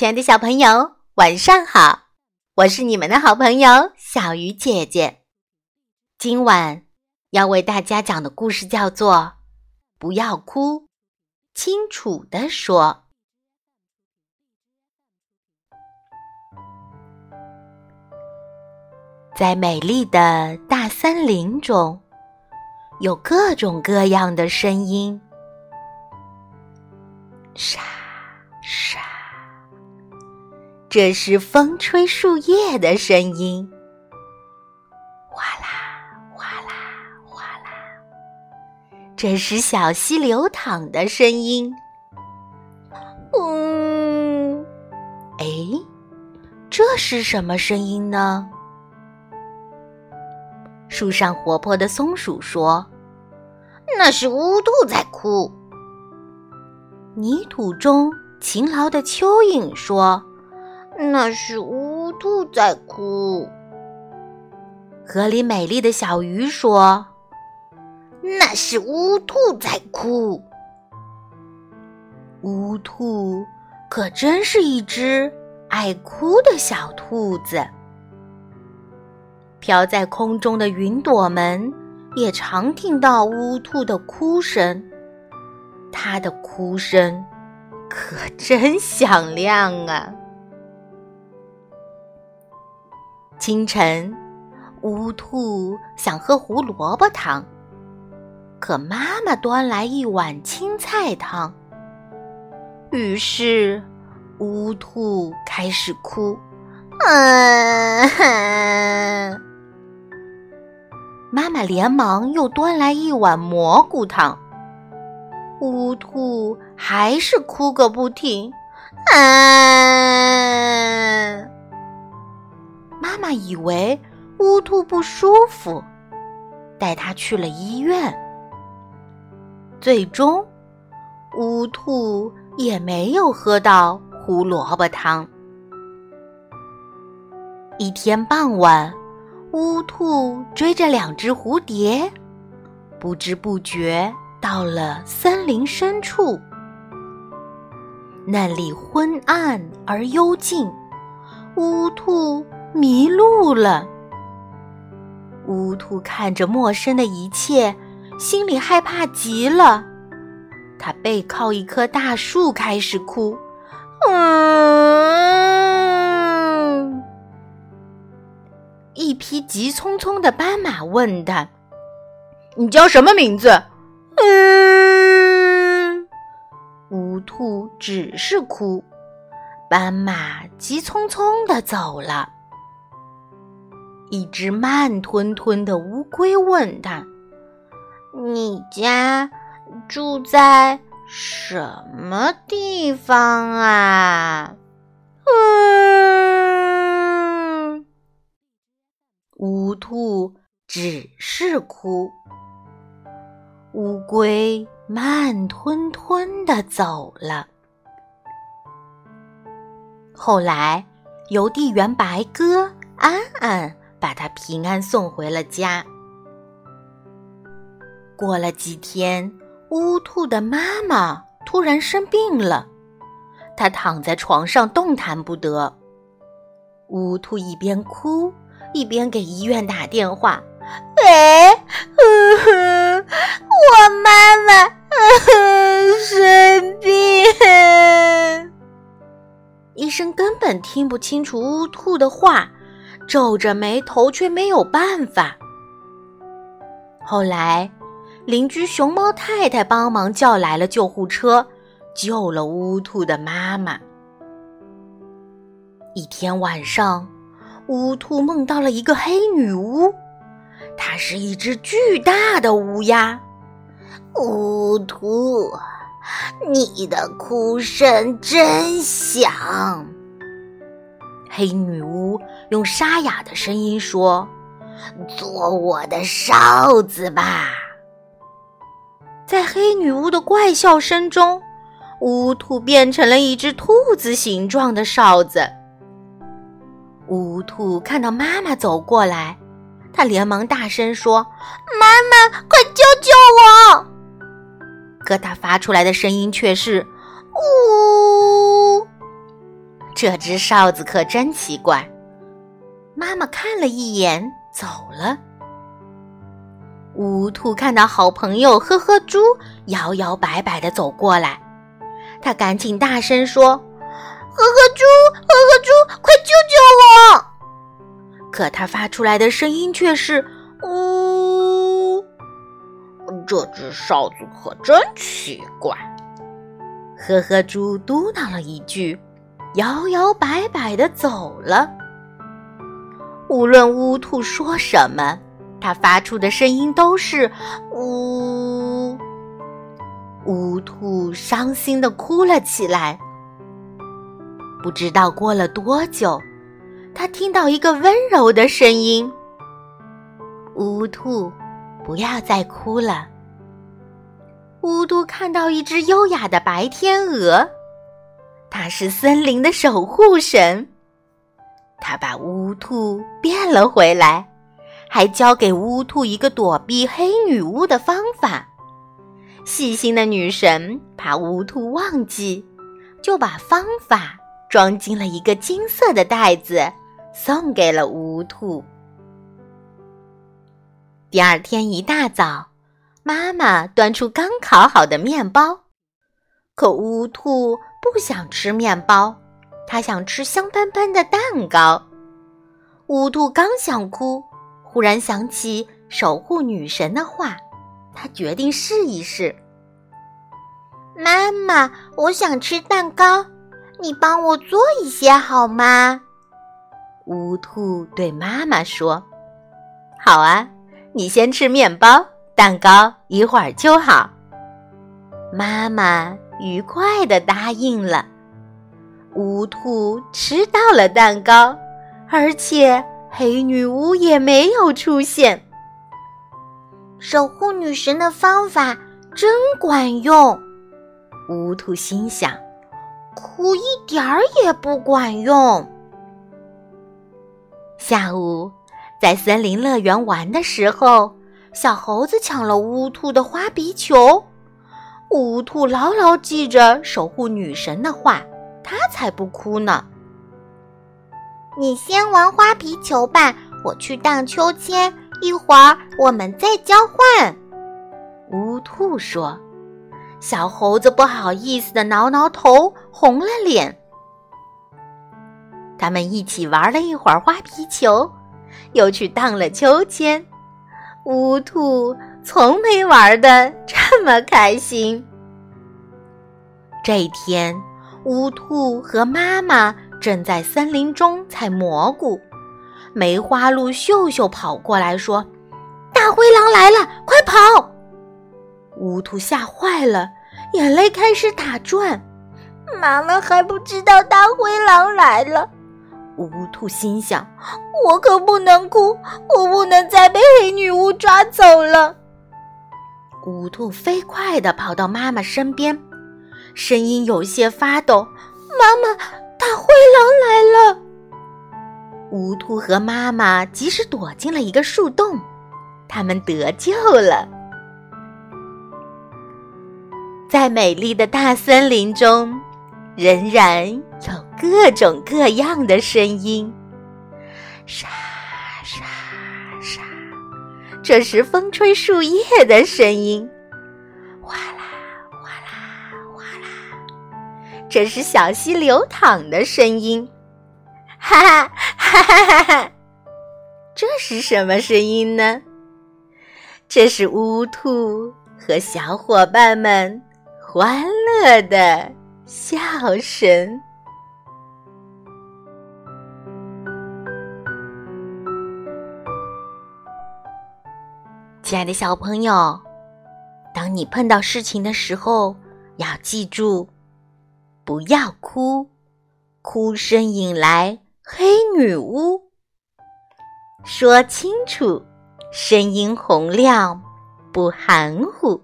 亲爱的小朋友，晚上好！我是你们的好朋友小鱼姐姐。今晚要为大家讲的故事叫做《不要哭，清楚的说》。在美丽的大森林中，有各种各样的声音，沙沙，这是风吹树叶的声音，哗啦哗啦哗啦，这是小溪流淌的声音，嗯，哎，这是什么声音呢？树上活泼的松鼠说：“那是乌兔在哭。”泥土中勤劳的蚯蚓说：“那是乌兔在哭。”河里美丽的小鱼说：“那是乌兔在哭。”乌兔可真是一只爱哭的小兔子。飘在空中的云朵们也常听到乌兔的哭声，它的哭声可真响亮啊！清晨，乌兔想喝胡萝卜汤，可妈妈端来一碗青菜汤，于是乌兔开始哭，嗯。妈妈连忙又端来一碗蘑菇汤，乌兔还是哭个不停。啊！妈妈以为乌兔不舒服，带它去了医院。最终，乌兔也没有喝到胡萝卜汤。一天傍晚。乌兔追着两只蝴蝶，不知不觉到了森林深处。那里昏暗而幽静，乌兔迷路了。乌兔看着陌生的一切，心里害怕极了。它背靠一棵大树，开始哭。嗯一匹急匆匆的斑马问他：“你叫什么名字？”嗯，乌兔只是哭。斑马急匆匆的走了。一只慢吞吞的乌龟问他：“你家住在什么地方啊？”嗯乌兔只是哭，乌龟慢吞吞的走了。后来，邮递员白鸽安安把他平安送回了家。过了几天，乌兔的妈妈突然生病了，它躺在床上动弹不得。乌兔一边哭。一边给医院打电话，喂，我妈妈生病。医生根本听不清楚乌兔的话，皱着眉头却没有办法。后来，邻居熊猫太太帮忙叫来了救护车，救了乌兔的妈妈。一天晚上。乌兔梦到了一个黑女巫，她是一只巨大的乌鸦。乌兔，你的哭声真响。黑女巫用沙哑的声音说：“做我的哨子吧。”在黑女巫的怪笑声中，乌兔变成了一只兔子形状的哨子。乌兔看到妈妈走过来，它连忙大声说：“妈妈，快救救我！”可它发出来的声音却是“这只哨子可真奇怪。妈妈看了一眼，走了。乌兔看到好朋友呵呵猪摇摇摆摆的走过来，他赶紧大声说：“呵呵猪，呵呵猪，快救救我！”可他发出来的声音却是“呜”。这只哨子可真奇怪。呵呵猪嘟囔了一句，摇摇摆摆的走了。无论乌兔说什么。它发出的声音都是“呜”，乌兔伤心的哭了起来。不知道过了多久，他听到一个温柔的声音：“乌兔，不要再哭了。”乌兔看到一只优雅的白天鹅，它是森林的守护神，它把乌兔变了回来。还教给乌兔一个躲避黑女巫的方法。细心的女神怕乌兔忘记，就把方法装进了一个金色的袋子，送给了乌兔。第二天一大早，妈妈端出刚烤好的面包，可乌兔不想吃面包，他想吃香喷喷的蛋糕。乌兔刚想哭。忽然想起守护女神的话，他决定试一试。妈妈，我想吃蛋糕，你帮我做一些好吗？乌兔对妈妈说：“好啊，你先吃面包，蛋糕一会儿就好。”妈妈愉快的答应了。乌兔吃到了蛋糕，而且。黑女巫也没有出现。守护女神的方法真管用，乌兔心想。哭一点儿也不管用。下午在森林乐园玩的时候，小猴子抢了乌兔的花皮球。乌兔牢牢记着守护女神的话，它才不哭呢。你先玩花皮球吧，我去荡秋千。一会儿我们再交换。”乌兔说。小猴子不好意思的挠挠头，红了脸。他们一起玩了一会儿花皮球，又去荡了秋千。乌兔从没玩的这么开心。这一天，乌兔和妈妈。正在森林中采蘑菇，梅花鹿秀秀跑过来说：“大灰狼来了，快跑！”乌兔吓坏了，眼泪开始打转。妈妈还不知道大灰狼来了。乌兔心想：“我可不能哭，我不能再被黑女巫抓走了。”乌兔飞快地跑到妈妈身边，声音有些发抖：“妈妈。”大灰狼来了！乌兔和妈妈及时躲进了一个树洞，他们得救了。在美丽的大森林中，仍然有各种各样的声音，沙沙沙，这是风吹树叶的声音。哗啦哗啦哗啦这是小溪流淌的声音，哈哈哈哈哈哈！这是什么声音呢？这是乌兔和小伙伴们欢乐的笑声。亲爱的小朋友，当你碰到事情的时候，要记住。不要哭，哭声引来黑女巫。说清楚，声音洪亮，不含糊。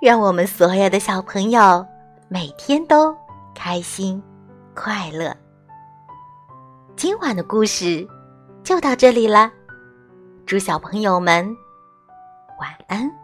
愿我们所有的小朋友每天都开心快乐。今晚的故事就到这里了，祝小朋友们晚安。